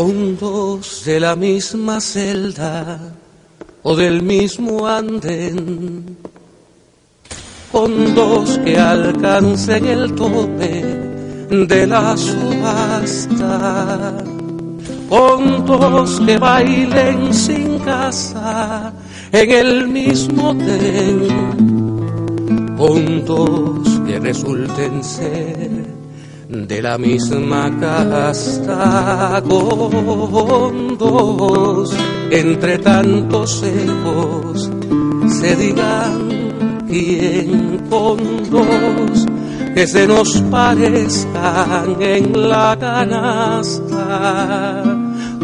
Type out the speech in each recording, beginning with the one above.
hondos de la misma celda o del mismo andén, hondos que alcancen el tope de la subasta, hondos que bailen sin casa en el mismo tren, hondos que resulten ser de la misma casta con dos. Entre tantos ecos se digan quién con dos. Que se nos parezcan en la canasta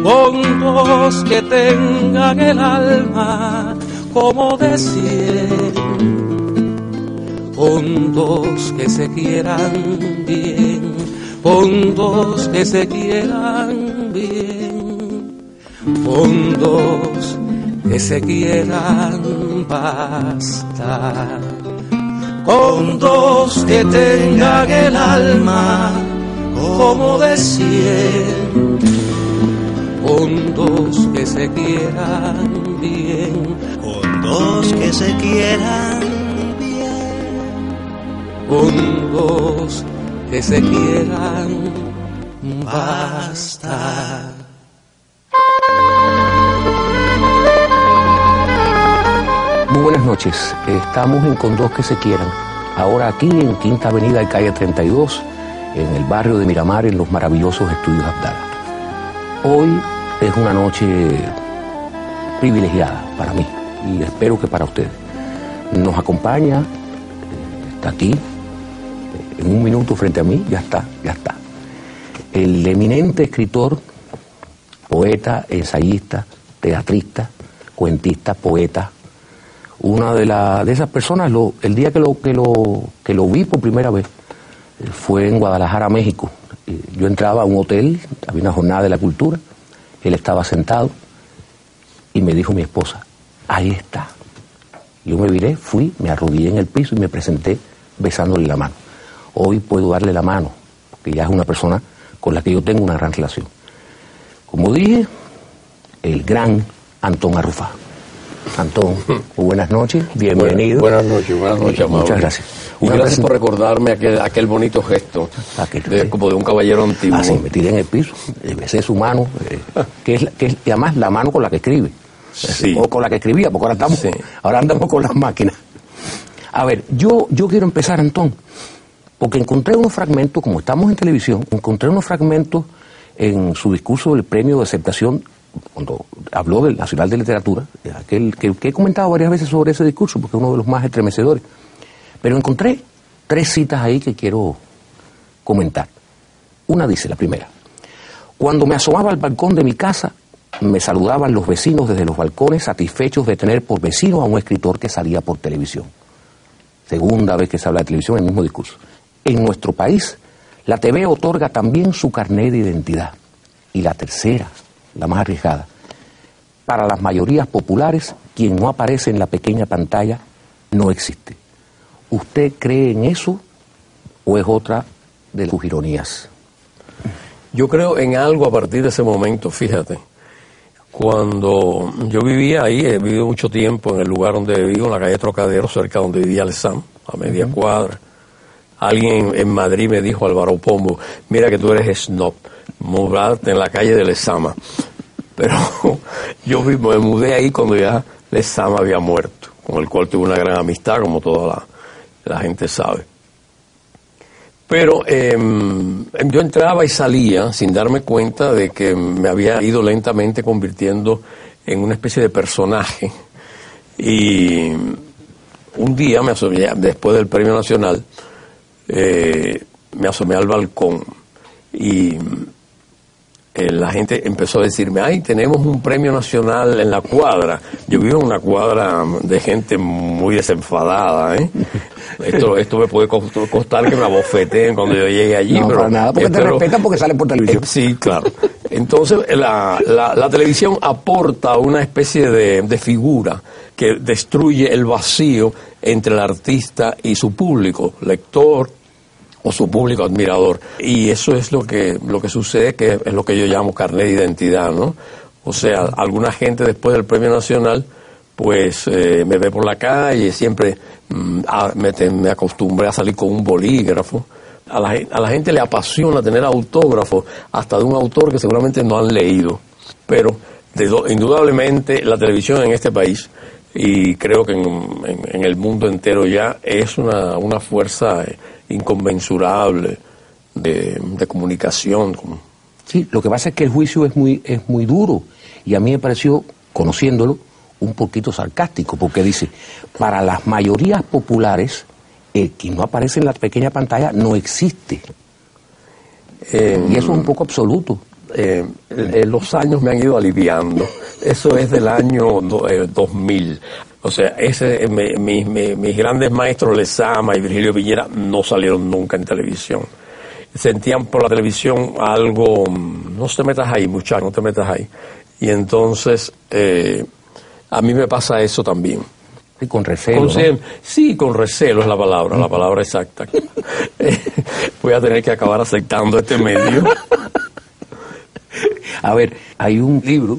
con dos que tengan el alma como de con dos que se quieran bien, con dos que se quieran bien, con dos que se quieran basta, con dos que tengan el alma como de cien, con dos que se quieran bien, con dos que se quieran dos que se quieran basta. Muy buenas noches, estamos en Con dos que se quieran, ahora aquí en Quinta Avenida y Calle 32, en el barrio de Miramar, en los maravillosos estudios Abdala. Hoy es una noche privilegiada para mí y espero que para ustedes. Nos acompaña, está aquí, en un minuto frente a mí, ya está, ya está. El eminente escritor, poeta, ensayista, teatrista, cuentista, poeta, una de, la, de esas personas, lo, el día que lo, que, lo, que lo vi por primera vez, eh, fue en Guadalajara, México. Eh, yo entraba a un hotel, había una jornada de la cultura, él estaba sentado y me dijo mi esposa, ahí está. Yo me viré, fui, me arrodillé en el piso y me presenté besándole la mano hoy puedo darle la mano, porque ya es una persona con la que yo tengo una gran relación. Como dije, el gran Antón Arrufá. Antón, buenas noches, bienvenido. Buenas, noches, buenas noches, Muchas gracias. Y gracias por recordarme aquel, aquel bonito gesto, como de un caballero antiguo. Así, me tiré en el piso, besé su mano, eh, que, es, que es además la mano con la que escribe. O con la que escribía, porque ahora, estamos, ahora andamos con las máquinas. A ver, yo, yo quiero empezar, Antón, porque encontré unos fragmentos, como estamos en televisión, encontré unos fragmentos en su discurso del premio de aceptación, cuando habló del Nacional de Literatura, aquel que, he comentado varias veces sobre ese discurso, porque es uno de los más estremecedores. Pero encontré tres citas ahí que quiero comentar. Una dice, la primera, cuando me asomaba al balcón de mi casa, me saludaban los vecinos desde los balcones satisfechos de tener por vecino a un escritor que salía por televisión. Segunda vez que se habla de televisión el mismo discurso. En nuestro país, la TV otorga también su carnet de identidad. Y la tercera, la más arriesgada, para las mayorías populares, quien no aparece en la pequeña pantalla no existe. ¿Usted cree en eso o es otra de sus ironías? Yo creo en algo a partir de ese momento, fíjate. Cuando yo vivía ahí, he vivido mucho tiempo en el lugar donde vivo, en la calle Trocadero, cerca donde vivía el SAM, a media cuadra. Alguien en Madrid me dijo, Álvaro Pombo, mira que tú eres snob, mudarte en la calle de Lezama. Pero yo me mudé ahí cuando ya Lezama había muerto, con el cual tuve una gran amistad, como toda la, gente sabe. Pero em, yo entraba y salía sin darme cuenta de que me había ido lentamente convirtiendo en una especie de personaje. Y un día, me asomé, después del Premio Nacional, eh, me asomé al balcón y eh, la gente empezó a decirme, ay, tenemos un premio nacional en la cuadra. Yo vivo en una cuadra de gente muy desenfadada, ¿eh? Esto, esto me puede costar que me abofeteen cuando yo llegue allí. No, pero nada, porque te respetan porque sale por televisión. sí, claro. Entonces, la, la, televisión aporta una especie de, de figura que destruye el vacío entre el artista y su público, lector, o su público admirador. Y eso es lo que, lo que sucede, que es lo que yo llamo carnet de identidad, ¿no? O sea, alguna gente después del Premio Nacional, pues eh, me ve por la calle, siempre mm, me, me acostumbré a salir con un bolígrafo. A la, a la gente le apasiona tener autógrafos, hasta de un autor que seguramente no han leído. Pero indudablemente la televisión en este país y creo que en, el mundo entero ya es una, una fuerza inconmensurable de, comunicación. Sí, lo que pasa es que el juicio es muy, es muy duro y a mí me pareció, conociéndolo, un poquito sarcástico, porque dice, para las mayorías populares, el que no aparece en la pequeña pantalla no existe. Eh, y eso es un poco absoluto. Eh, eh, los años me han ido aliviando. Eso es del año 2000. Eh, o sea, ese, mis grandes maestros Lezama y Virgilio Piñera no salieron nunca en televisión. Sentían por la televisión algo, mm, no te metas ahí, muchacho, no te metas ahí. Y entonces, a mí me pasa eso también. Y con recelo. Sí, con recelo es la palabra, la palabra exacta. Voy a tener que acabar aceptando este medio. A ver, hay un libro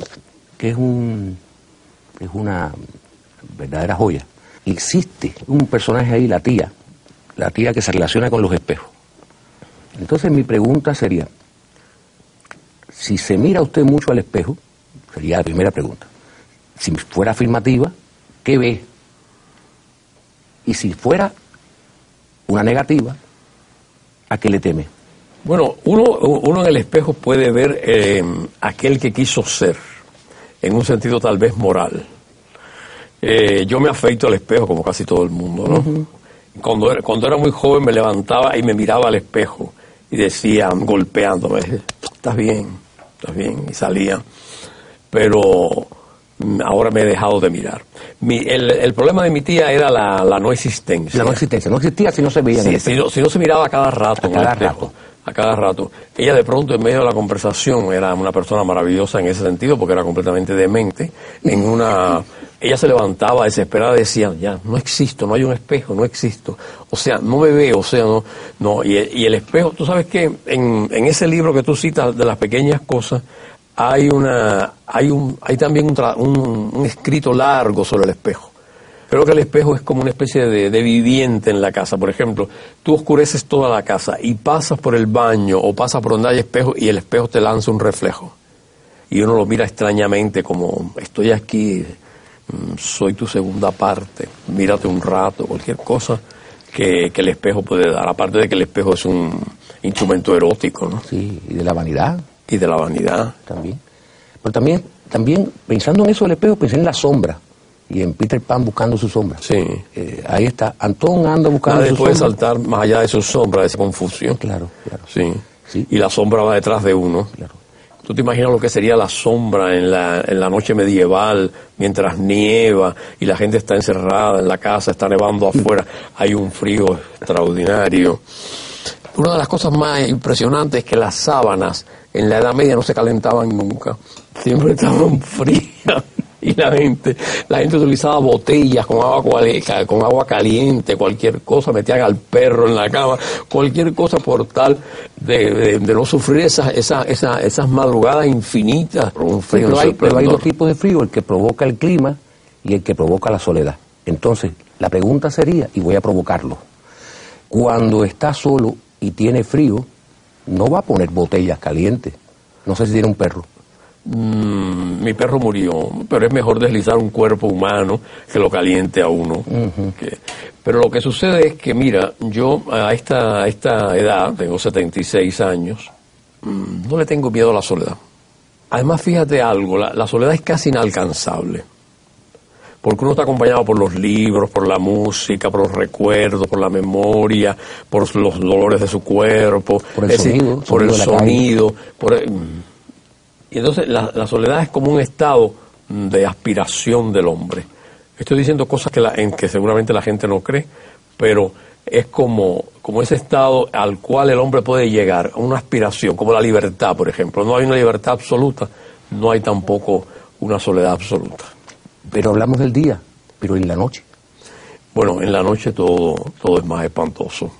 que es un es una verdadera joya. Existe un personaje ahí, la tía, la tía que se relaciona con los espejos. Entonces mi pregunta sería, si se mira usted mucho al espejo, sería la primera pregunta. Si fuera afirmativa, ¿qué ve? Y si fuera una negativa, ¿a qué le teme? Bueno, uno, uno en el espejo puede ver eh, aquel que quiso ser, en un sentido tal vez moral. Eh, yo me afeito al espejo como casi todo el mundo, ¿no? cuando, era, cuando era muy joven me levantaba y me miraba al espejo y decía, golpeándome, estás bien, estás bien, y salía. Pero mm, ahora me he dejado de mirar. el, problema de mi tía era la, no existencia. La no existencia, no existía si no se veía. si, no, si no se miraba cada rato. cada rato a cada rato. Ella de pronto en medio de la conversación era una persona maravillosa en ese sentido porque era completamente demente. En una, ella se levantaba desesperada y decía, ya, no existo, no hay un espejo, no existo. O sea, no me veo, o sea, no, no. Y, el espejo, tú sabes que en, en ese libro que tú citas de las pequeñas cosas, hay una, hay un, hay también un, un escrito largo sobre el espejo. Creo que el espejo es como una especie de, viviente en la casa. Por ejemplo, tú oscureces toda la casa y pasas por el baño o pasas por donde hay espejo y el espejo te lanza un reflejo. Y uno lo mira extrañamente como, estoy aquí, mm, soy tu segunda parte, mírate un rato, cualquier cosa que, que el espejo puede dar. Aparte de que el espejo es un instrumento erótico, ¿no? Sí, y de la vanidad. Y de la vanidad. También. Pero también, también pensando en eso del espejo, pensé en la sombra y en Peter Pan buscando su sombra. Sí. Eh, ahí está. Antón anda buscando Nadie puede saltar más allá de su sombra, de esa confusión. Claro, claro. Sí. sí. Y la sombra va detrás de uno. Claro. ¿Tú te imaginas lo que sería la sombra en la, en la noche medieval, mientras nieva y la gente está encerrada en la casa, está nevando afuera, hay un frío extraordinario? Una de las cosas más impresionantes es que las sábanas en la Edad Media no se calentaban nunca, siempre estaban frías y la gente, la gente utilizaba botellas con agua, con agua caliente, cualquier cosa, metían al perro en la cama, cualquier cosa por tal de, no sufrir esas, esas, esas, esas madrugadas infinitas. Un frío pero, hay, pero hay dos tipos de frío, el que provoca el clima y el que provoca la soledad. Entonces, la pregunta sería, y voy a provocarlo, cuando está solo y tiene frío, no va a poner botellas calientes. No sé si tiene un perro. Mm, mi perro murió, pero es mejor deslizar un cuerpo humano que lo caliente a uno. pero lo que sucede es que, mira, yo a esta, esta edad, tengo 76 años, mm, no le tengo miedo a la soledad. Además, fíjate algo, la, la soledad es casi inalcanzable porque uno está acompañado por los libros, por la música, por los recuerdos, por la memoria, por los dolores de su cuerpo, por el sonido, por el sonido, por y entonces la, soledad es como un estado de aspiración del hombre. Estoy diciendo cosas que, la, en que seguramente la gente no cree, pero es como, como ese estado al cual el hombre puede llegar, a una aspiración, como la libertad, por ejemplo. No hay una libertad absoluta, no hay tampoco una soledad absoluta. Pero hablamos del día, pero en la noche. Bueno, en la noche todo, todo es más espantoso.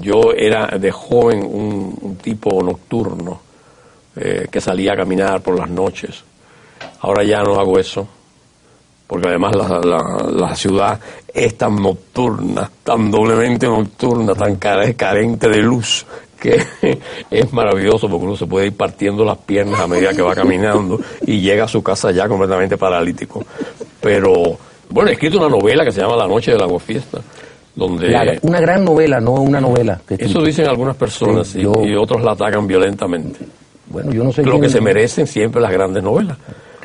yo era de joven un, tipo nocturno eh, que salía a caminar por las noches. Ahora ya no hago eso, porque además la, ciudad es tan nocturna, tan doblemente nocturna, tan carente de luz, que es maravilloso porque uno se puede ir partiendo las piernas a medida que va caminando y llega a su casa ya completamente paralítico. Pero, bueno, he escrito una novela que se llama La Noche de la Fiesta donde una gran novela, no una novela. eso dicen algunas personas y, otros la atacan violentamente. Bueno, yo no sé. Lo que se merecen siempre las grandes novelas.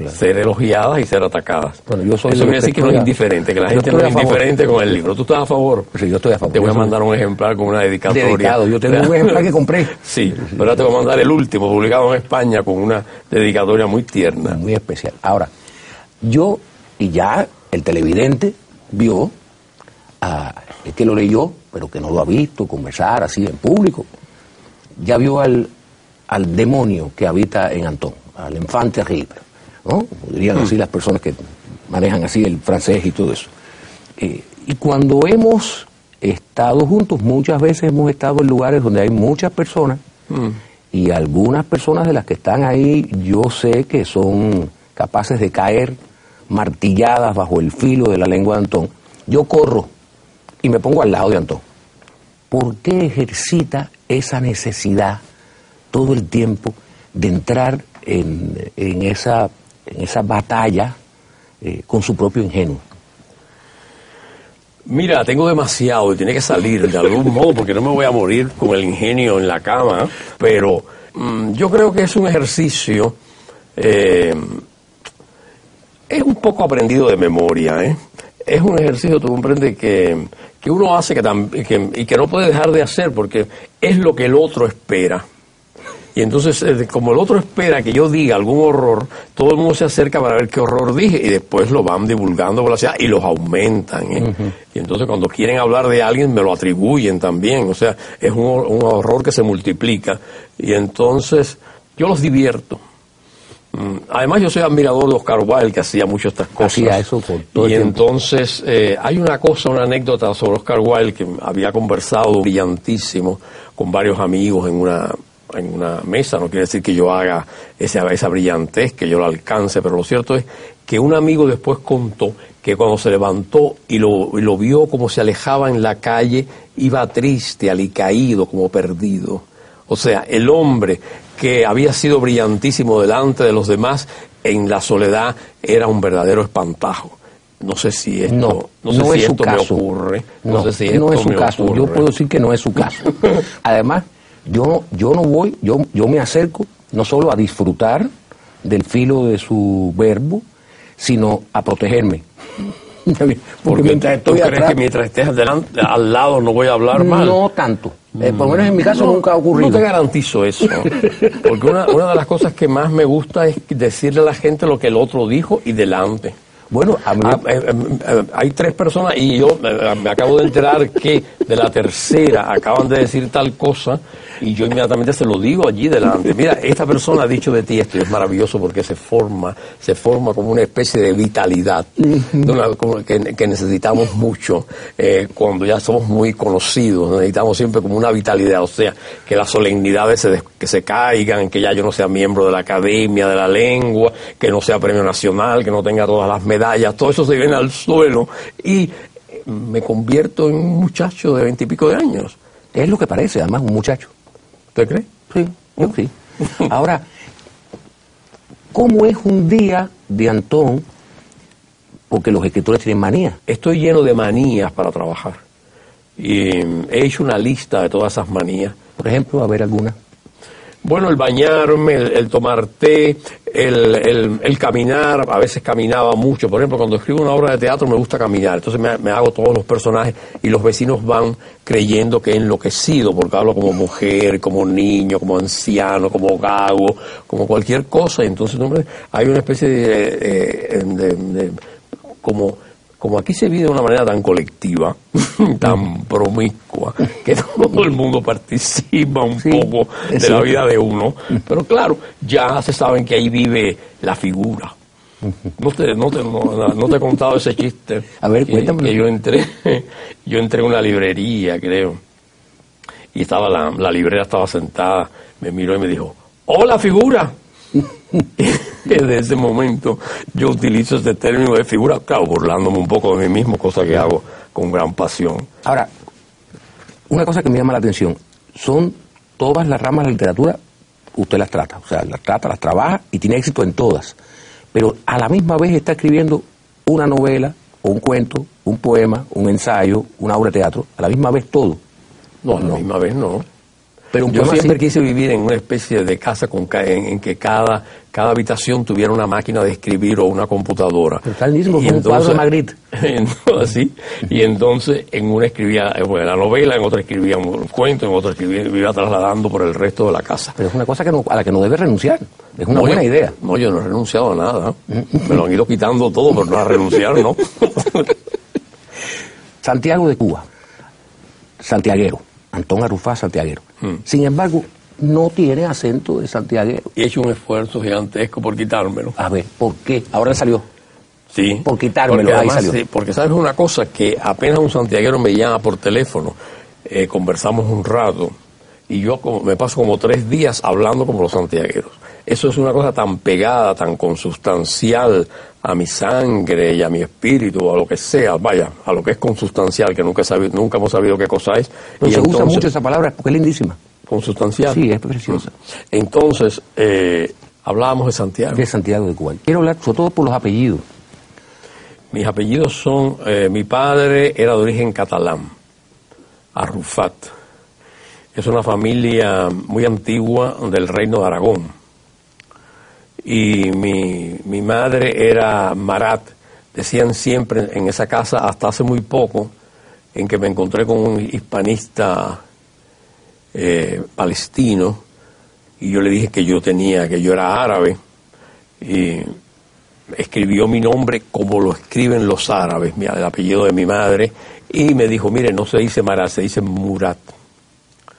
Ser elogiadas y ser atacadas. Bueno, yo soy Eso quiere decir que no es indiferente, que la gente no es indiferente con el libro. ¿Tú estás a favor? Sí, yo estoy a favor. Te voy a mandar un ejemplar con una dedicatoria. Dedicado, yo tengo un ejemplar que compré. sí, pero ahora te voy a mandar el último, publicado en España, con una dedicatoria muy tierna. Muy especial. Ahora, yo, y ya el televidente vio es que lo leyó, pero que no lo ha visto conversar así en público, ya vio al, al demonio que habita en Antón, al infante terrible, ¿no? Podrían decir las personas que manejan así el francés y todo eso. Eh, y cuando hemos estado juntos, muchas veces hemos estado en lugares donde hay muchas personas, mm. y algunas personas de las que están ahí, yo sé que son capaces de caer martilladas bajo el filo de la lengua de Antón. Yo corro y me pongo al lado de Antón. ¿Por qué ejercita esa necesidad todo el tiempo de entrar en, esa, en esa batalla eh, con su propio ingenuo? Mira, tengo demasiado y tiene que salir de algún modo porque no me voy a morir con el ingenio en la cama, pero mm, yo creo que es un ejercicio, eh, es un poco aprendido de memoria, ¿eh? es un ejercicio, tú comprendes, que, que uno hace que, y que no puede dejar de hacer porque es lo que el otro espera. Y entonces, eh, como el otro espera que yo diga algún horror, todo el mundo se acerca para ver qué horror dije y después lo van divulgando por la ciudad y los aumentan. ¿eh? Y entonces cuando quieren hablar de alguien me lo atribuyen también. O sea, es un, un horror que se multiplica. Y entonces yo los divierto. Mm, además, yo soy admirador de Oscar Wilde, que hacía mucho estas cosas. Hacía eso por todo Y entonces, eh, hay una cosa, una anécdota sobre Oscar Wilde que había conversado brillantísimo con varios amigos en una, en una mesa. No quiere decir que yo haga esa, esa brillantez, que yo la alcance, pero lo cierto es que un amigo después contó que cuando se levantó y lo, y lo vio como se alejaba en la calle, iba triste, alicaído, como perdido. O sea, el hombre que había sido brillantísimo delante de los demás, en la soledad era un verdadero espantajo. No sé si esto, no, sé si esto me ocurre. No, sé si no es su caso. Yo puedo decir que no es su caso. Además, yo, yo no voy, yo, yo me acerco no solo a disfrutar del filo de su verbo, sino a protegerme. Porque mientras estoy crees que mientras estés al lado no voy a hablar mal? No tanto. Eh, por lo menos en mi caso nunca ha ocurrido. No te garantizo eso. Porque una, una de las cosas que más me gusta es decirle a la gente lo que el otro dijo y delante. Bueno, ah, eh, eh, hay tres personas y yo me acabo de enterar que de la tercera acaban de decir tal cosa y yo inmediatamente se lo digo allí delante. Mira, esta persona ha dicho de ti esto y es maravilloso porque se forma, se forma como una especie de vitalidad que, necesitamos mucho eh, cuando ya somos muy conocidos. Necesitamos siempre como una vitalidad, o sea, que las solemnidades se, que se caigan, que ya yo no sea miembro de la academia, de la lengua, que no sea premio nacional, que no tenga todas las medallas, todo eso se viene al suelo y me convierto en un muchacho de veintipico de años. Es lo que parece, además, un muchacho. ¿Usted cree? Sí, yo sí. Ahora, ¿cómo es un día de Antón? Porque los escritores tienen manías. Estoy lleno de manías para trabajar. Y he hecho una lista de todas esas manías. Por ejemplo, a ver alguna. Bueno, el bañarme, el, tomar té, el, el, caminar, a veces caminaba mucho. Por ejemplo, cuando escribo una obra de teatro me gusta caminar. Entonces me, hago todos los personajes y los vecinos van creyendo que he enloquecido, porque hablo como mujer, como niño, como anciano, como gago, como cualquier cosa. Entonces hay una especie de, de como como aquí se vive de una manera tan colectiva, tan promiscua, que todo el mundo participa un poco de la vida de uno, pero claro, ya se saben que ahí vive la figura. No te, no te, no, te he contado ese chiste. A ver, cuéntame. Que yo entré, yo entré en una librería, creo. y estaba la, la librera estaba sentada, me miró y me dijo, ¡Hola figura! Desde ese momento yo utilizo este término de figura, claro, burlándome un poco de mí mismo, cosa que hago con gran pasión. Ahora, una cosa que me llama la atención, son todas las ramas de la literatura, usted las trata, o sea, las trata, las trabaja y tiene éxito en todas, pero a la misma vez está escribiendo una novela, o un cuento, un poema, un ensayo, una obra de teatro, a la misma vez todo. No, a la misma vez no. Pero yo siempre quise vivir en una especie de casa con en, que cada, cada habitación tuviera una máquina de escribir o una computadora. Pero está mismo como un cuadro de Magritte. así, y entonces en una escribía eh, la novela, en otra escribía un cuento, en otra escribía, iba trasladando por el resto de la casa. Pero es una cosa que a la que no debe renunciar. Es una buena idea. No, yo no he renunciado a nada. Me lo han ido quitando todo, pero no a renunciar, ¿no? Santiago de Cuba. Santiaguero. Antón Arufá Santiaguero. Hmm. Sin embargo, no tiene acento de santiaguero. He hecho un esfuerzo gigantesco por quitármelo. A ver, ¿por qué? Ahora salió. Sí. Por quitármelo, porque ahí salió. Sí, porque sabes una cosa, que apenas un santiaguero me llama por teléfono, eh, conversamos un rato, y yo me paso como tres días hablando como los santiagueros. Eso es una cosa tan pegada, tan consustancial a mi sangre y a mi espíritu, a lo que sea, vaya, a lo que es consustancial, que nunca, sabido, nunca hemos sabido qué cosa es. y se usa mucho esa palabra porque es lindísima. Consustancial. Sí, es preciosa. Entonces, eh, hablábamos de Santiago. De Santiago de Cuba. Quiero hablar sobre todo por los apellidos. Mis apellidos son, eh, mi padre era de origen catalán, Arrufat. Es una familia muy antigua del reino de Aragón. Y mi, mi madre era Marat. Decían siempre en esa casa, hasta hace muy poco, en que me encontré con un hispanista eh, palestino, y yo le dije que yo tenía, que yo era árabe, y escribió mi nombre como lo escriben los árabes, el apellido de mi madre, y me dijo, mire, no se dice Marat, se dice Murat.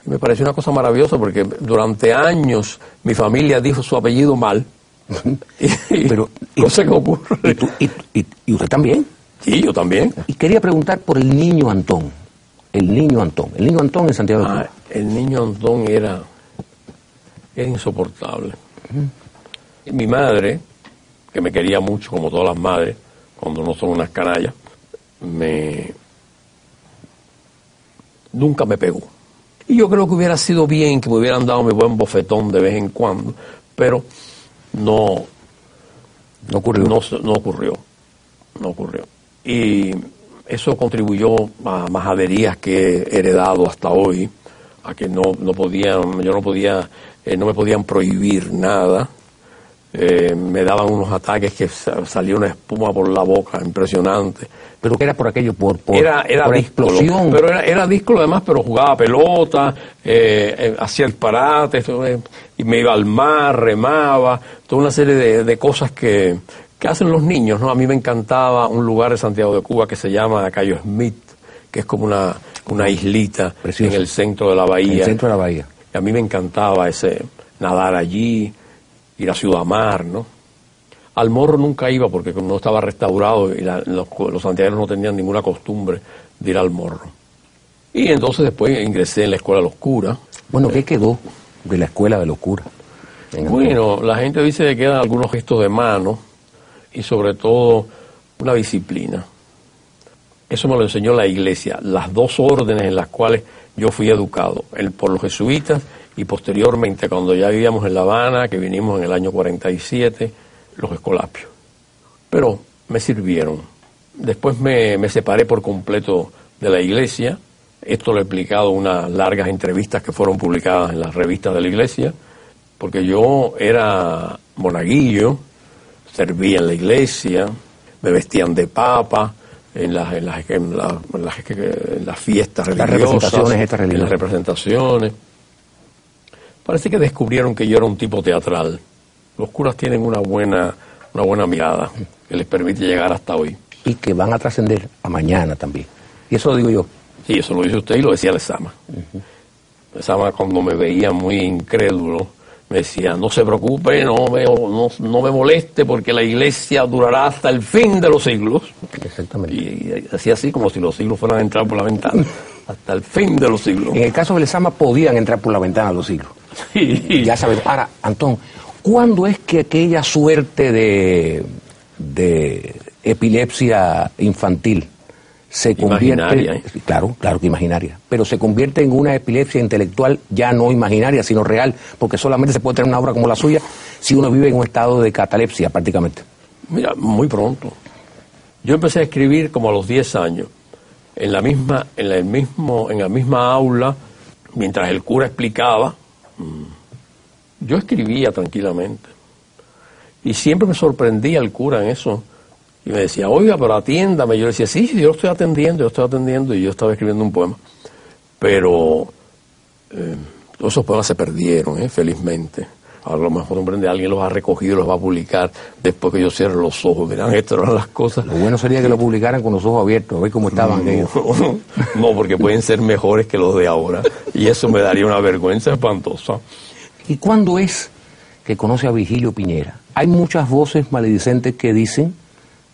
Me pareció una cosa maravillosa porque durante años mi familia dijo su apellido mal. y, Pero, no sé qué ocurre. ¿Y, usted también? Sí, yo también. Y quería preguntar por el niño Antón. El niño Antón. El niño Antón en Santiago de ah, El niño Antón era, era insoportable. Mi madre, que me quería mucho, como todas las madres, cuando no son unas canallas, me nunca me pegó. Y yo creo que hubiera sido bien que me hubieran dado mi buen bofetón de vez en cuando, pero no, no ocurrió. No, ocurrió. No ocurrió. Y eso contribuyó a majaderías que he heredado hasta hoy, a que no, no podían, yo no podía, eh, no me podían prohibir nada. Eh, me daban unos ataques que salía una espuma por la boca, impresionante. ¿Pero que era por aquello? ¿Por, era, era explosión? Pero era, era díscolo además, pero jugaba pelota, eh, eh hacía disparates, eh, y me iba al mar, remaba, toda una serie de, cosas que, hacen los niños, ¿no? A mí me encantaba un lugar de Santiago de Cuba que se llama Cayo Smith, que es como una, una islita en el centro de la bahía. En el centro de la bahía. Y a mí me encantaba ese nadar allí, ir a Ciudad Mar, ¿no? Al morro nunca iba porque no estaba restaurado y los, los santiagueros no tenían ninguna costumbre de ir al morro. Y entonces después ingresé en la escuela de los curas. Bueno, ¿qué quedó de la escuela de los curas? Bueno, la gente dice que quedan algunos gestos de mano y sobre todo una disciplina. Eso me lo enseñó la iglesia, las dos órdenes en las cuales yo fui educado, el por los jesuitas y posteriormente cuando ya vivíamos en La Habana, que vinimos en el año 47, los escolapios. Pero me sirvieron. Después me, me separé por completo de la iglesia. Esto lo he explicado en unas largas entrevistas que fueron publicadas en las revistas de la iglesia, porque yo era monaguillo, servía en la iglesia, me vestían de papa, en las, en las, en las, fiestas religiosas, representaciones, en las representaciones. Parece que descubrieron que yo era un tipo teatral. Los curas tienen una buena, una buena mirada que les permite llegar hasta hoy. Y que van a trascender a mañana también. Y eso lo digo yo. Sí, eso lo dice usted y lo decía Lezama. Uh cuando me veía muy incrédulo, me decía, no se preocupe, no me, no, no me moleste porque la iglesia durará hasta el fin de los siglos. Exactamente. Y, y así como si los siglos fueran a entrar por la ventana. Hasta el fin de los siglos. En el caso de Lezama podían entrar por la ventana de los siglos. Ya sabes. Ahora, Antón, ¿cuándo es que aquella suerte de, de epilepsia infantil se convierte, ¿eh? claro, claro que imaginaria, pero se convierte en una epilepsia intelectual ya no imaginaria, sino real, porque solamente se puede tener una obra como la suya si uno vive en un estado de catalepsia prácticamente. Mira, muy pronto. Yo empecé a escribir como a los 10 años, en la misma, en el mismo, en la misma aula, mientras el cura explicaba, mm, yo escribía tranquilamente. Y siempre me sorprendía el cura en eso y me decía, oiga, pero atiéndame. Yo le decía, sí, yo estoy atendiendo, yo estoy atendiendo. Y yo estaba escribiendo un poema. Pero eh, todos esos poemas se perdieron, eh, felizmente. A lo mejor comprende, alguien los ha recogido y los va a publicar después que yo cierre los ojos. Dirán, estas eran las cosas. Lo bueno sería que lo publicaran con los ojos abiertos, a ver cómo estaban ellos. no, porque pueden ser mejores que los de ahora. Y eso me daría una vergüenza espantosa. ¿Y cuándo es que conoce a Vigilio Piñera? Hay muchas voces maledicentes que dicen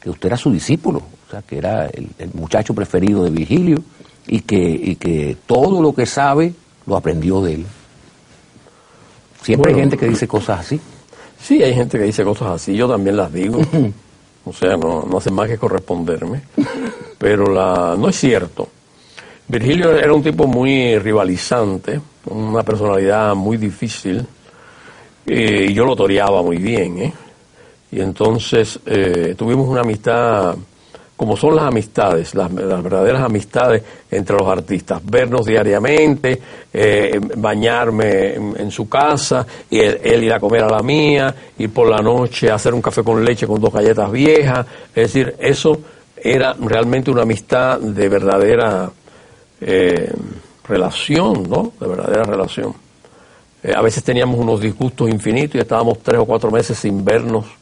que usted era su discípulo, o sea, que era el, muchacho preferido de Vigilio y que, y que todo lo que sabe lo aprendió de él. Siempre hay gente que dice cosas así. Sí, hay gente que dice cosas así, yo también las digo. o sea, no, no hace más que corresponderme. Pero la, no es cierto. Virgilio era un tipo muy rivalizante, una personalidad muy difícil, eh, y yo lo toreaba muy bien, ¿eh? Y entonces eh, tuvimos una amistad, como son las amistades, las, verdaderas amistades entre los artistas, vernos diariamente, eh, bañarme en, su casa, y él, ir a comer a la mía, ir por la noche a hacer un café con leche con dos galletas viejas, es decir, eso era realmente una amistad de verdadera eh, relación, ¿no? De verdadera relación. a veces teníamos unos disgustos infinitos y estábamos tres o cuatro meses sin vernos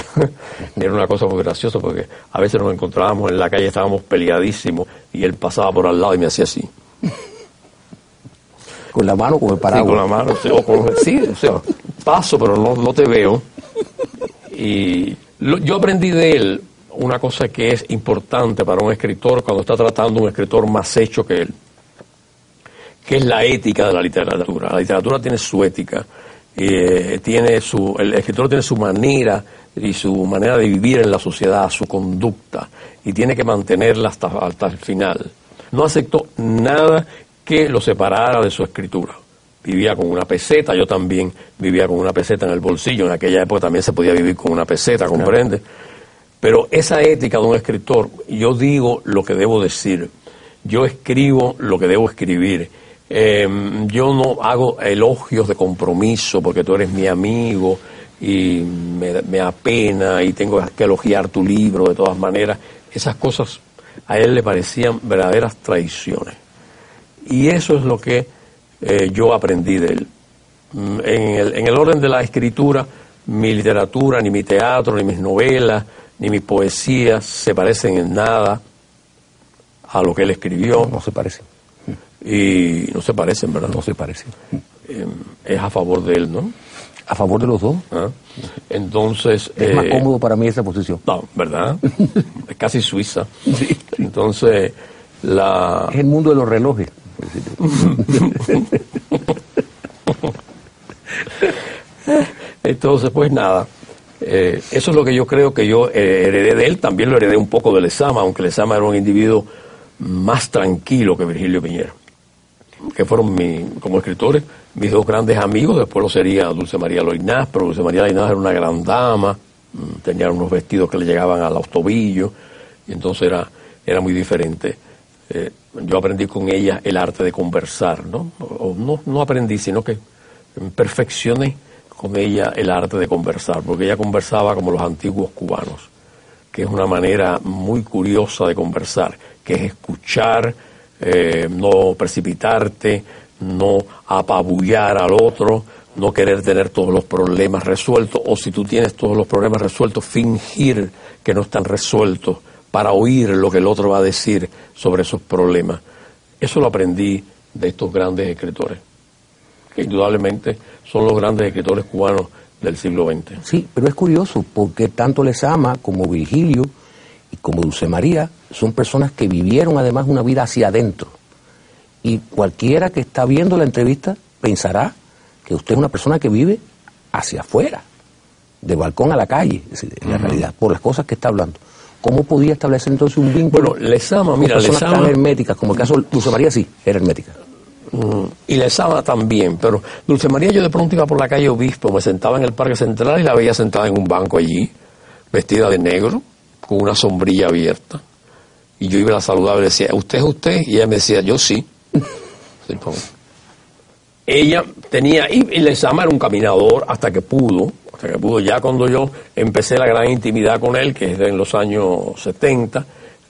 Era una cosa muy graciosa porque a veces nos encontrábamos en la calle, estábamos peleadísimos y él pasaba por al lado y me hacía así. ¿Con la mano o con el paraguas? Sí, con la mano, sí, o con, sí o sea, paso pero no, no te veo. Y yo aprendí de él una cosa que es importante para un escritor cuando está tratando un escritor más hecho que él, que es la ética de la literatura. La literatura tiene su ética, eh, tiene su, el escritor tiene su manera y su manera de vivir en la sociedad, su conducta, y tiene que mantenerla hasta, hasta el final. No aceptó nada que lo separara de su escritura. Vivía con una peseta, yo también vivía con una peseta en el bolsillo, en aquella época también se podía vivir con una peseta, ¿comprende? Pero esa ética de un escritor, yo digo lo que debo decir, yo escribo lo que debo escribir, em, yo no hago elogios de compromiso porque tú eres mi amigo, y me, me apena y tengo que elogiar tu libro de todas maneras. Esas cosas a él le parecían verdaderas traiciones. Y eso es lo que eh, yo aprendí de él. Mm, en el, en el orden de la escritura, mi literatura, ni mi teatro, ni mis novelas, ni mis poesías se parecen en nada a lo que él escribió. No se parecen. Y no se parecen, ¿verdad? No se parecen. Eh, es a favor de él, ¿no? A favor de los dos. Ah. Entonces... Es más eh, cómodo para mí esa posición. No, ¿verdad? es casi suiza. Entonces, la... Es el mundo de los relojes. Entonces, pues nada. Eh, eso es lo que yo creo que yo heredé de él. También lo heredé un poco de Lezama, aunque Lezama era un individuo más tranquilo que Virgilio Piñera que fueron mi, como escritores mis dos grandes amigos, después lo sería Dulce María Loinás, pero Dulce María Loinás era una gran dama, mm, tenía unos vestidos que le llegaban a los tobillos, y entonces era, era muy diferente. Eh, yo aprendí con ella el arte de conversar, ¿no? No, no aprendí, sino que perfeccioné con ella el arte de conversar, porque ella conversaba como los antiguos cubanos, que es una manera muy curiosa de conversar, que es escuchar, eh, no precipitarte, no apabullar al otro, no querer tener todos los problemas resueltos, o si tú tienes todos los problemas resueltos, fingir que no están resueltos para oír lo que el otro va a decir sobre esos problemas. Eso lo aprendí de estos grandes escritores, que indudablemente son los grandes escritores cubanos del siglo XX. Sí, pero es curioso porque tanto les ama como Virgilio y como Dulce María son personas que vivieron además una vida hacia adentro. Y cualquiera que está viendo la entrevista pensará que usted es una persona que vive hacia afuera, de balcón a la calle, en la realidad, por las cosas que está hablando. ¿Cómo podía establecer entonces un vínculo? Bueno, mira, personas tan herméticas, como el caso de Dulce María, sí, era hermética. Mm, y la Sama también, pero Dulce María yo de pronto iba por la calle Obispo, me sentaba en el Parque Central y la veía sentada en un banco allí, vestida de negro, con una sombrilla abierta. Y yo iba y la saludaba y le decía, ¿usted es usted? Y ella me decía, yo sí. Ella tenía, y, y Lezama era un caminador hasta que pudo, hasta que pudo, ya cuando yo empecé la gran intimidad con él, que es en los años 70,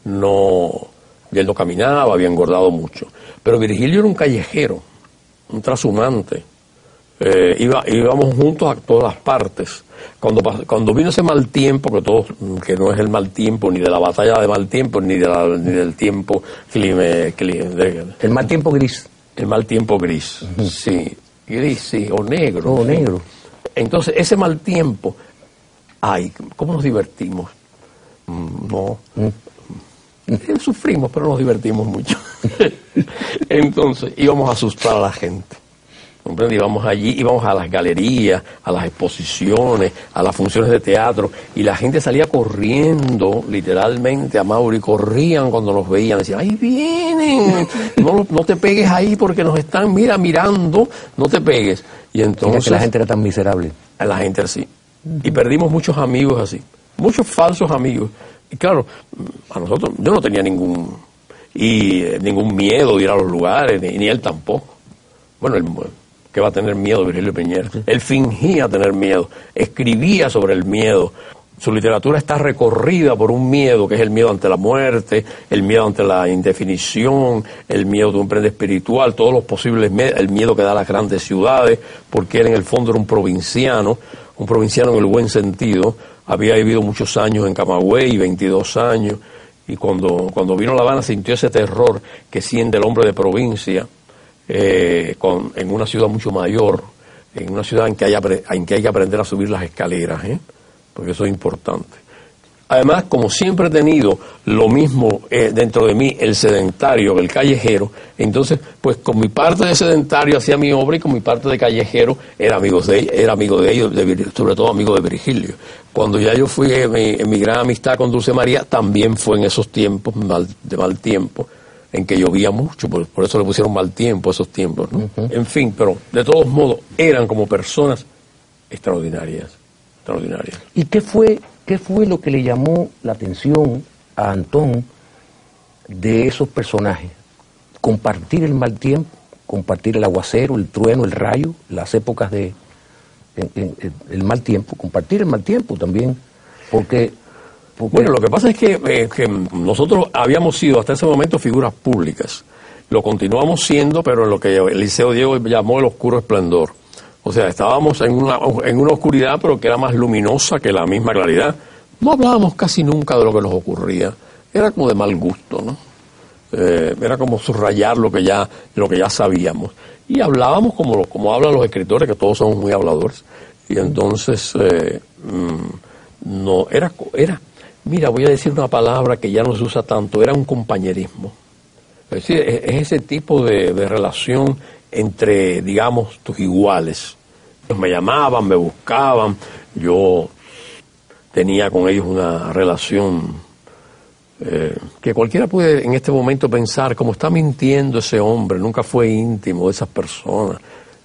no, él no caminaba, había engordado mucho. Pero Virgilio era un callejero, un trashumante. Eh, iba, íbamos juntos a todas las partes. Cuando, cuando vino ese mal tiempo, que, todos, que no es el mal tiempo, ni de la batalla de mal tiempo, ni, de la- ni del tiempo clima- cli- de- El mal tiempo gris. el mal tiempo gris, sí, gris, sí, o negro. O negro. Entonces, ese mal tiempo, ay, ¿cómo nos divertimos? Mm, No. Eh, Sufrimos, pero nos divertimos mucho. Entonces, íbamos a asustar a la gente. ¿Comprende? Íbamos allí, íbamos a las galerías, a las exposiciones, a las funciones de teatro, y la gente salía corriendo, literalmente, a Mauri, corrían cuando nos veían, decían, ¡ahí vienen! No, no te pegues ahí porque nos están, mira, mirando, no te pegues. Y entonces, la gente era tan miserable. la gente así. Y perdimos muchos amigos así, muchos falsos amigos. Y claro, a nosotros, yo no tenía ningún, y, eh, ningún miedo de ir a los lugares, ni, ni él tampoco. Bueno, él, que va a tener miedo Virgilio Piñera. Él fingía tener miedo, escribía sobre el miedo. Su literatura está recorrida por un miedo, que es el miedo ante la muerte, el miedo ante la indefinición, el miedo de un prende espiritual, todos los posibles, el miedo que da a las grandes ciudades, porque él en el fondo era un provinciano, un provinciano en el buen sentido, había vivido muchos años en Camagüey, 22 años, y cuando, cuando vino a La Habana sintió ese terror que siente el hombre de provincia, eh, con, en una ciudad mucho mayor, en una ciudad en que, hay, apre- en que hay que aprender a subir las escaleras, ¿eh? porque eso es importante. Además, como siempre he tenido lo mismo eh, dentro de mí, el sedentario, el callejero, entonces, pues con mi parte de sedentario hacía mi obra y con mi parte de callejero era, amigos de, era amigo de ellos, de sobre todo amigo de Virgilio. Cuando ya yo fui en mi, en mi gran amistad con Dulce María, también fue en esos tiempos de mal tiempo, en que llovía mucho, por, por eso le pusieron mal tiempo a esos tiempos. ¿no? En fin, pero de todos modos eran como personas extraordinarias, extraordinarias. ¿Y qué fue, qué fue lo que le llamó la atención a Antón de esos personajes? Compartir el mal tiempo, compartir el aguacero, el trueno, el rayo, las épocas de en- el mal tiempo, compartir el mal tiempo también, porque Bueno, lo que pasa es que, eh, que nosotros habíamos sido hasta ese momento figuras públicas. Lo continuamos siendo, pero en lo que Eliseo Diego llamó el oscuro esplendor. O sea, estábamos en una, en una oscuridad, pero que era más luminosa que la misma claridad. No hablábamos casi nunca de lo que nos ocurría. Era como de mal gusto, ¿no? Eh, era como subrayar lo que ya lo que ya sabíamos y hablábamos como como hablan los escritores que todos somos muy habladores y entonces eh, mm, no era era mira voy a decir una palabra que ya no se usa tanto era un compañerismo es decir es, es ese tipo de, relación entre digamos tus iguales Ellos me llamaban me buscaban yo tenía con ellos una relación eh, que cualquiera puede en este momento pensar, como está mintiendo ese hombre, nunca fue íntimo de esas personas,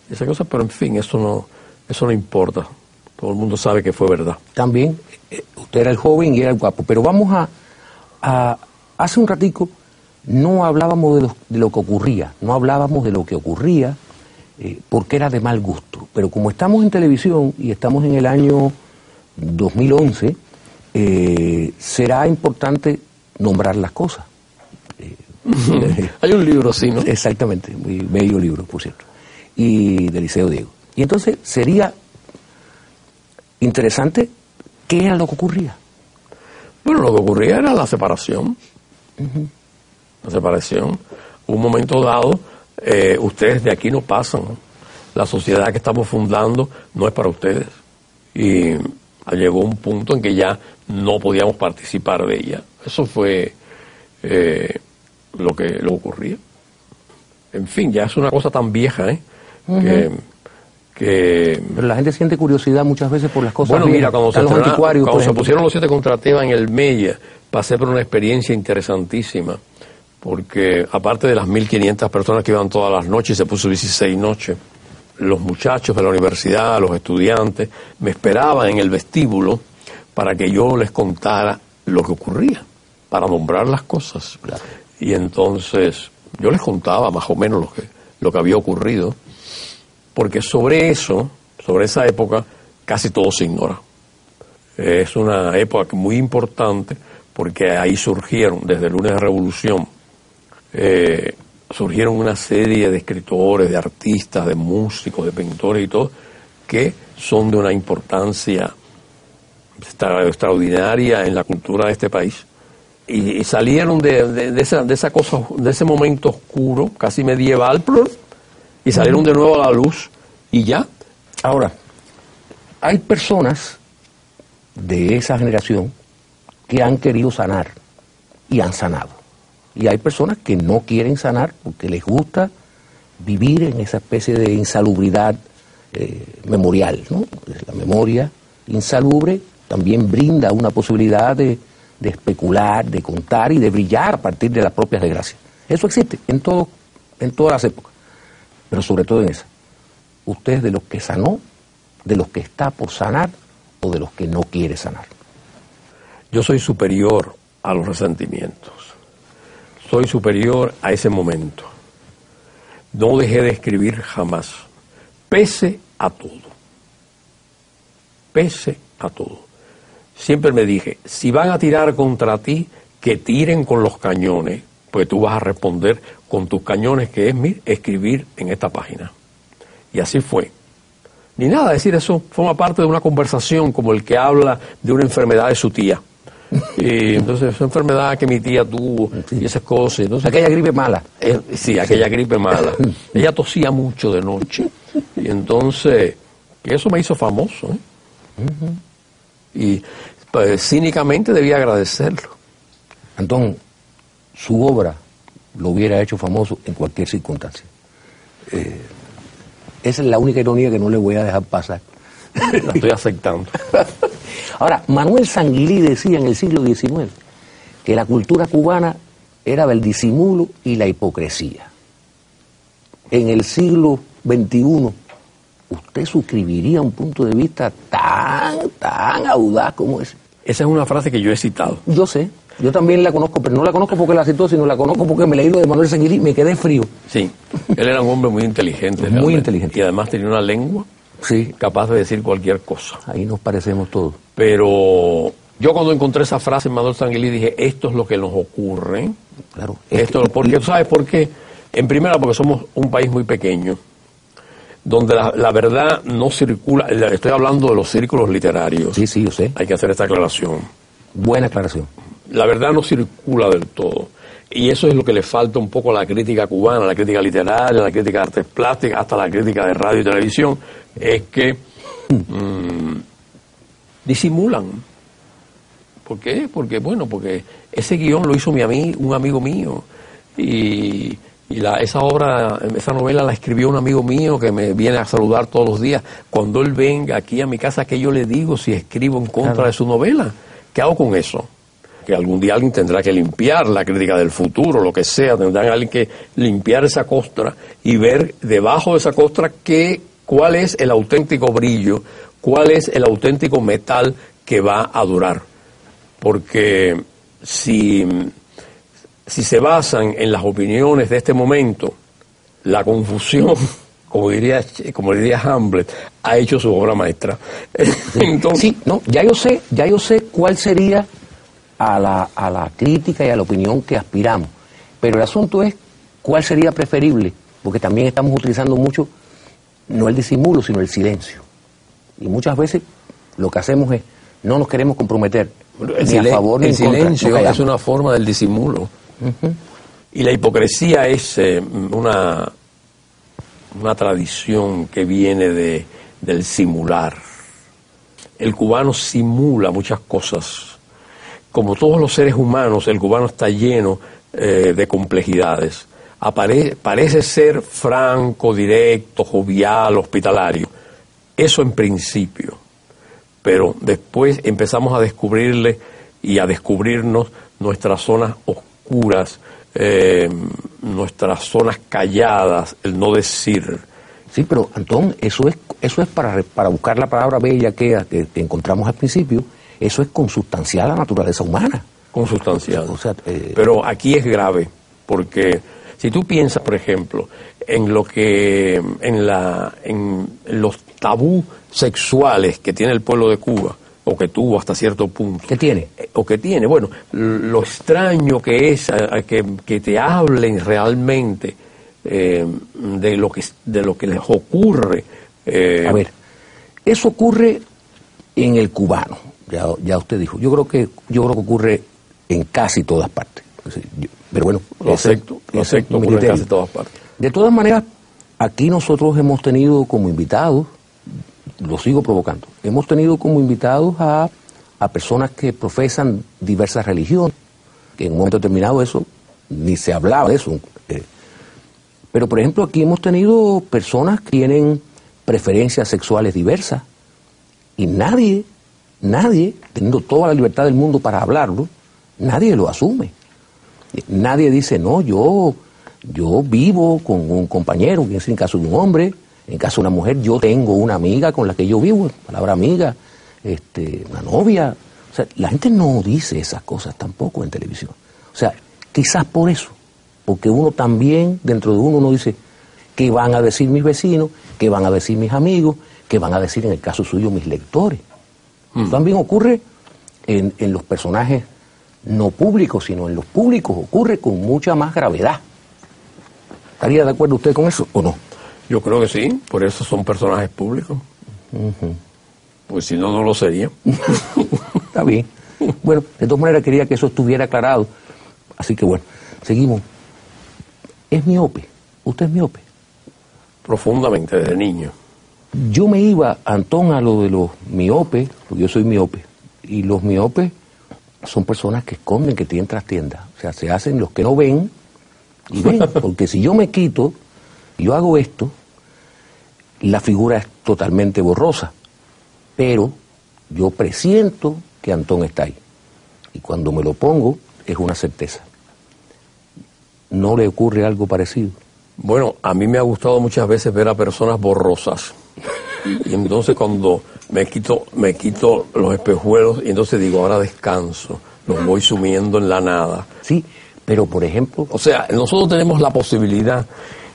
esa cosa, pero en fin, eso no, eso no importa. Todo el mundo sabe que fue verdad. también eh, usted era el joven y era el guapo. Pero vamos a, a- hace un ratico no hablábamos de lo, de lo que ocurría, no hablábamos de lo que ocurría eh, porque era de mal gusto. Pero como estamos en televisión y estamos en el año 2011, eh, será importante nombrar las cosas. Eh, Hay un libro así, ¿no? Exactamente, muy bello libro, por cierto. Y de Liceo Diego. Y entonces sería interesante qué era lo que ocurría. Bueno, lo que ocurría era la separación. La separación. Un momento dado, eh, ustedes de aquí no pasan. La sociedad que estamos fundando no es para ustedes. Y llegó un punto en que ya no podíamos participar de ella. Eso fue eh, lo que lo ocurría. en fin, ya es una cosa tan vieja, ¿eh? que, que... Pero la gente siente curiosidad muchas veces por las cosas Bueno, mira, cuando, se, los cuando se pusieron los siete contra Teba en el Mella, pasé por una experiencia interesantísima, porque aparte de las 1.500 personas que iban todas las noches, se puso 16 noches, los muchachos de la universidad, los estudiantes, me esperaban en el vestíbulo para que yo les contara lo que ocurría, para nombrar las cosas. Y entonces yo les contaba más o menos lo que, lo que había ocurrido, porque sobre eso, sobre esa época, casi todo se ignora. Es una época muy importante porque ahí surgieron, desde el lunes de revolución, eh, surgieron una serie de escritores, de artistas, de músicos, de pintores y todo, que son de una importancia extra- extraordinaria en la cultura de este país. Y, salieron de esa, de esa cosa, de ese momento oscuro, casi medieval, plur, y salieron de nuevo a la luz, y ya. Ahora, hay personas de esa generación que han querido sanar y han sanado. Y hay personas que no quieren sanar porque les gusta vivir en esa especie de insalubridad eh, memorial. ¿no? La memoria insalubre también brinda una posibilidad de, de especular, de contar y de brillar a partir de las propias desgracias. Eso existe en, todo, en todas las épocas, pero sobre todo en esa. ¿Usted es de los que sanó, de los que está por sanar o de los que no quiere sanar? Yo soy superior a los resentimientos. Soy superior a ese momento. No dejé de escribir jamás, pese a todo. Pese a todo. Siempre me dije, si van a tirar contra ti, que tiren con los cañones, pues tú vas a responder con tus cañones, que es mir, escribir en esta página. Y así fue. Ni nada, decir eso forma parte de una conversación como el que habla de una enfermedad de su tía. Y entonces, esa enfermedad que mi tía tuvo y esas cosas. Entonces, Aquella gripe mala. eh, sí, aquella gripe mala. Ella tosía mucho de noche. Y entonces, que eso me hizo famoso. ¿eh? Y pues, cínicamente debía agradecerlo. Antón, su obra lo hubiera hecho famoso en cualquier circunstancia. Eh, esa es la única ironía que no le voy a dejar pasar. La estoy aceptando. Ahora, Manuel Sanguilí decía en el siglo XIX que la cultura cubana era del disimulo y la hipocresía. En el siglo XXI, ¿usted suscribiría un punto de vista tan, tan audaz como ese? Esa es una frase que yo he citado. Yo sé, yo también la conozco, pero no la conozco porque la citó, sino la conozco porque me leí lo de Manuel Sanguilí y me quedé frío. Sí, él era un hombre muy inteligente. Muy realmente. inteligente. Y además tenía una lengua Sí, capaz de decir cualquier cosa. ahí nos parecemos todos. Pero yo cuando encontré esa frase en Manuel Sanguilí dije, esto es lo que nos ocurre. Claro. Esto, porque tú sabes por qué. En primera, porque somos un país muy pequeño, donde la, la verdad no circula. Estoy hablando de los círculos literarios. Sí, sí, yo sé. Hay que hacer esta aclaración. Buena aclaración. La verdad no circula del todo. Y eso es lo que le falta un poco a la crítica cubana, a la crítica literaria, a la crítica de artes plásticas, hasta la crítica de radio y televisión, es que mm, disimulan. ¿Por qué? Porque, bueno, porque ese guion lo hizo mi ami- un amigo mío. Y, y la, esa obra, esa novela la escribió un amigo mío que me viene a saludar todos los días. Cuando él venga aquí a mi casa, ¿qué yo le digo si escribo en contra Claro. de su novela? ¿Qué hago con eso? Que algún día alguien tendrá que limpiar la crítica del futuro, lo que sea, tendrán alguien que limpiar esa costra y ver debajo de esa costra qué, cuál es el auténtico brillo, cuál es el auténtico metal que va a durar. Porque si, si se basan en las opiniones de este momento, la confusión, como diría, como diría Hamlet, ha hecho su obra maestra. Entonces, Sí, no, ya yo sé, ya yo sé cuál sería a la, a la crítica y a la opinión que aspiramos. Pero el asunto es cuál sería preferible, porque también estamos utilizando mucho no el disimulo, sino el silencio. Y muchas veces lo que hacemos es no nos queremos comprometer el, ni a favor ni el en contra. silencio Nos es una forma del disimulo. Y la hipocresía es eh, una, una tradición que viene de, del simular. El cubano simula muchas cosas. Como todos los seres humanos, el cubano está lleno eh, de complejidades. parece ser franco, directo, jovial, hospitalario. Eso en principio. Pero después empezamos a descubrirle y a descubrirnos nuestras zonas oscuras, eh, nuestras zonas calladas, el no decir. Sí, pero Antón, eso es, eso es para, para buscar la palabra bella que, que encontramos al principio, eso es consustancial a la naturaleza humana. Consustancial. Eh, pero aquí es grave, porque si tú piensas, por ejemplo, en lo que, en la, en los tabú sexuales que tiene el pueblo de Cuba, o que tuvo hasta cierto punto. ¿Qué tiene? Eh, o que tiene, bueno, lo extraño que es que, que, te hablen realmente eh, de, lo que, de lo que les ocurre. A ver, eso ocurre en el cubano, ya, ya usted dijo. Yo creo que yo creo que ocurre en casi todas partes. Pero bueno, lo acepto, lo acepto en casi todas partes. De todas maneras, aquí nosotros hemos tenido como invitados, lo sigo provocando, hemos tenido como invitados a, a personas que profesan diversas religiones, que en un momento determinado eso, ni se hablaba de eso. Eh. pero por ejemplo, aquí hemos tenido personas que tienen preferencias sexuales diversas y nadie, nadie, teniendo toda la libertad del mundo para hablarlo, nadie lo asume. Nadie dice, no, yo, yo vivo con un compañero, que es en caso de un hombre, en caso de una mujer, yo tengo una amiga con la que yo vivo, palabra amiga, este, una novia. O sea, la gente no dice esas cosas tampoco en televisión. O sea, quizás por eso, porque uno también, dentro de uno, uno dice, ¿qué van a decir mis vecinos? ¿Qué van a decir mis amigos? ¿Qué van a decir en el caso suyo mis lectores? Mm. También ocurre en, en los personajes no públicos, sino en los públicos, ocurre con mucha más gravedad. ¿Estaría de acuerdo usted con eso o no? Yo creo que sí, por eso son personajes públicos. Pues si no, no lo sería. Está bien. Bueno, de todas maneras quería que eso estuviera aclarado. Así que bueno, seguimos. ¿Es miope? ¿Usted es miope? Profundamente, desde niño. Yo me iba, Antón, a lo de los miopes, porque yo soy miope, y los miopes son personas que esconden, que tienen trastienda. O sea, se hacen los que no ven y ven. Porque si yo me quito, yo hago esto, la figura es totalmente borrosa. Pero yo presiento que Antón está ahí. Y cuando me lo pongo, es una certeza. ¿No le ocurre algo parecido? Bueno, a mí me ha gustado muchas veces ver a personas borrosas. Y entonces cuando me quito, me quito los espejuelos y entonces digo, ahora descanso, los voy sumiendo en la nada. Sí, pero por ejemplo... O sea, nosotros tenemos la posibilidad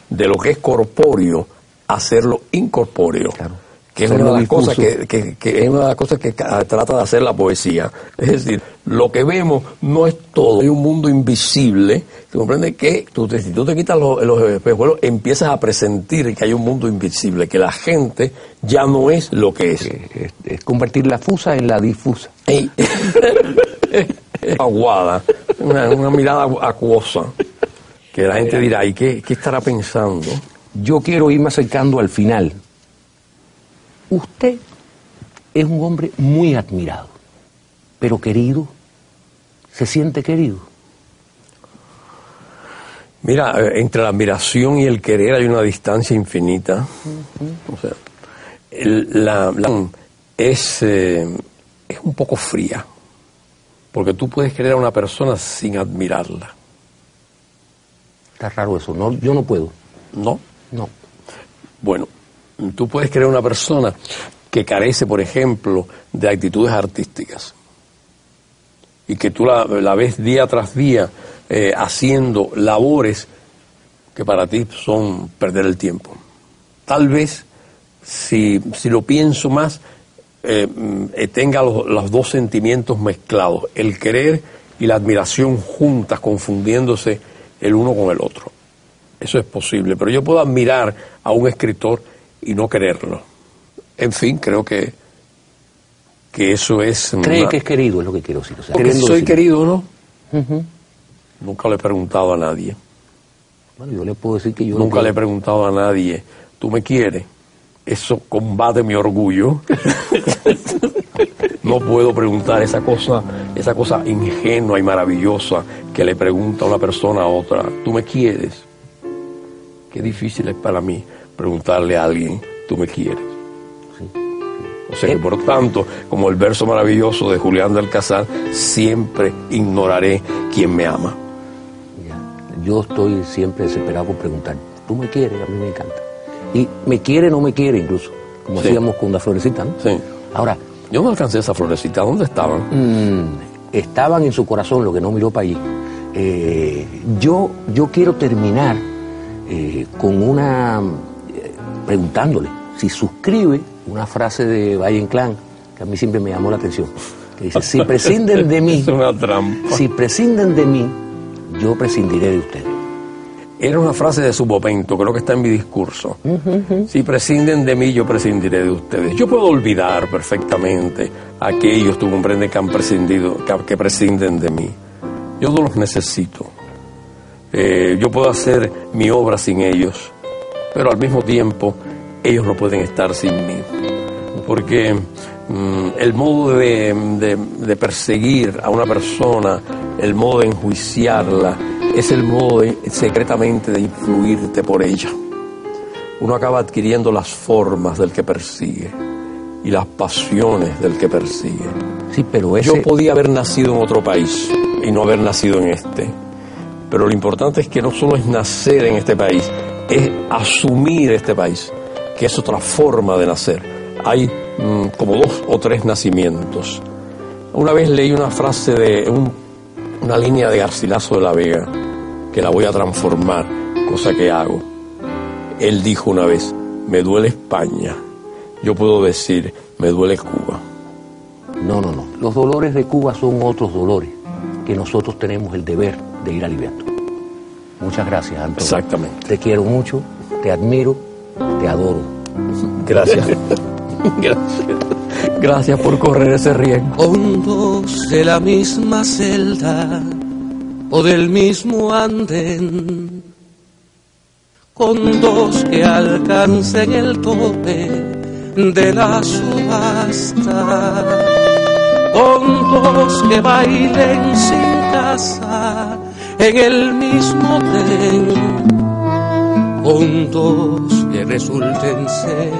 de lo que es corpóreo, hacerlo incorpóreo. Claro que es una, de las cosas que, es una de las cosas que trata de hacer la poesía. Es decir, lo que vemos no es todo, hay un mundo invisible, que comprende que tú, si tú te quitas los, los espejuelos, empiezas a presentir que hay un mundo invisible, que la gente ya no es lo que es. Es, convertir la fusa en la difusa. Aguada, una, una, mirada acuosa, que la gente dirá, ¿y qué, qué estará pensando? Yo quiero irme acercando al final Usted es un hombre muy admirado, pero querido. ¿Se siente querido? Mira, eh, entre la admiración y el querer hay una distancia infinita. O sea, la, es, eh, es un poco fría, porque tú puedes querer a una persona sin admirarla. Está raro eso, no, yo no puedo. ¿No? No. Bueno, tú puedes crear una persona que carece, por ejemplo, de actitudes artísticas y que tú la, ves día tras día eh, haciendo labores que para ti son perder el tiempo. Tal vez, si, lo pienso más, eh, eh, tenga los, los, dos sentimientos mezclados, el querer y la admiración juntas, confundiéndose el uno con el otro. Eso es posible, pero yo puedo admirar a un escritor y no quererlo. En fin, creo que, que eso es... ¿Cree que es querido? Es lo que quiero decir. O soy querido o no. Nunca le he preguntado a nadie. Bueno, yo le puedo decir que yo... Nunca le he preguntado a nadie, ¿tú me quieres? Eso combate mi orgullo. no puedo preguntar esa cosa, esa cosa ingenua y maravillosa que le pregunta una persona a otra, ¿tú me quieres? Qué difícil es para mí preguntarle a alguien, ¿tú me quieres? O sea que por tanto, como el verso maravilloso de Julián del Casal, siempre ignoraré quien me ama. Yo estoy siempre desesperado por preguntar, ¿tú me quieres? A mí me encanta. Y me quiere, no me quiere incluso, como hacíamos con la florecita, ¿no? Sí. Ahora... Yo no alcancé esa florecita, ¿dónde estaban? Mm, estaban en su corazón, lo que no miró para allí. Eh, yo, yo quiero terminar eh, con una... Preguntándole si suscribe una frase de Valle Inclán, que a mí siempre me llamó la atención, que dice, si prescinden de mí, es una trampa. si prescinden de mí, yo prescindiré de ustedes. Era una frase de su momento, creo que está en mi discurso. Si prescinden de mí, yo prescindiré de ustedes. Yo puedo olvidar perfectamente a aquellos, tú comprendes, que han prescindido, que, prescinden de mí. Yo no los necesito. Eh, yo puedo hacer mi obra sin ellos, pero al mismo tiempo ellos no pueden estar sin mí. Porque mm, el modo de, de, perseguir a una persona, el modo de enjuiciarla, es el modo secretamente de influirte por ella. Uno acaba adquiriendo las formas del que persigue y las pasiones del que persigue. Sí, pero Yo podía haber nacido en otro país y no haber nacido en este. Pero lo importante es que no solo es nacer en este país, es asumir este país que es otra forma de nacer. Hay mm, como dos o tres nacimientos. Una vez leí una frase de una línea de Garcilaso de la Vega, que la voy a transformar, cosa que hago. Él dijo una vez, me duele España. Yo puedo decir, me duele Cuba. No, no, no. Los dolores de Cuba son otros dolores que nosotros tenemos el deber de ir aliviando. Muchas gracias, Antonio. Exactamente. Te quiero mucho, te admiro te adoro. Gracias. Gracias. Gracias por correr ese riesgo. Con dos de la misma celda o del mismo andén. Con dos que alcancen el tope de la subasta. Con dos que bailen sin casa en el mismo tren. Juntos que resulten ser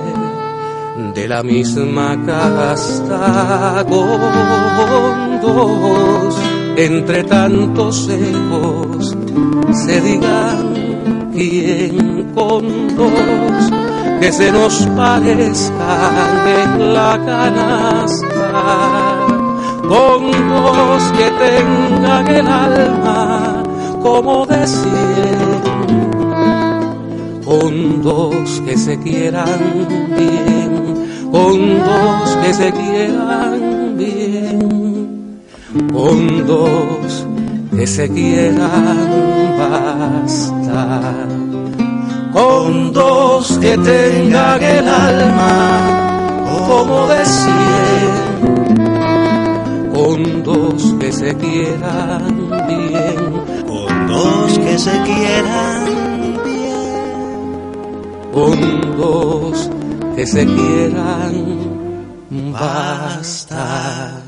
de la misma casta con dos. Entre tantos ecos se digan quién con dos. Que se nos parezcan en la canasta con dos que tengan el alma como decir con dos que se quieran bien, con dos que se quieran bien, con dos que se quieran bastar, con dos que tengan el alma como decir, con dos que se quieran bien, dos que se quieran dos que se quieran bastar.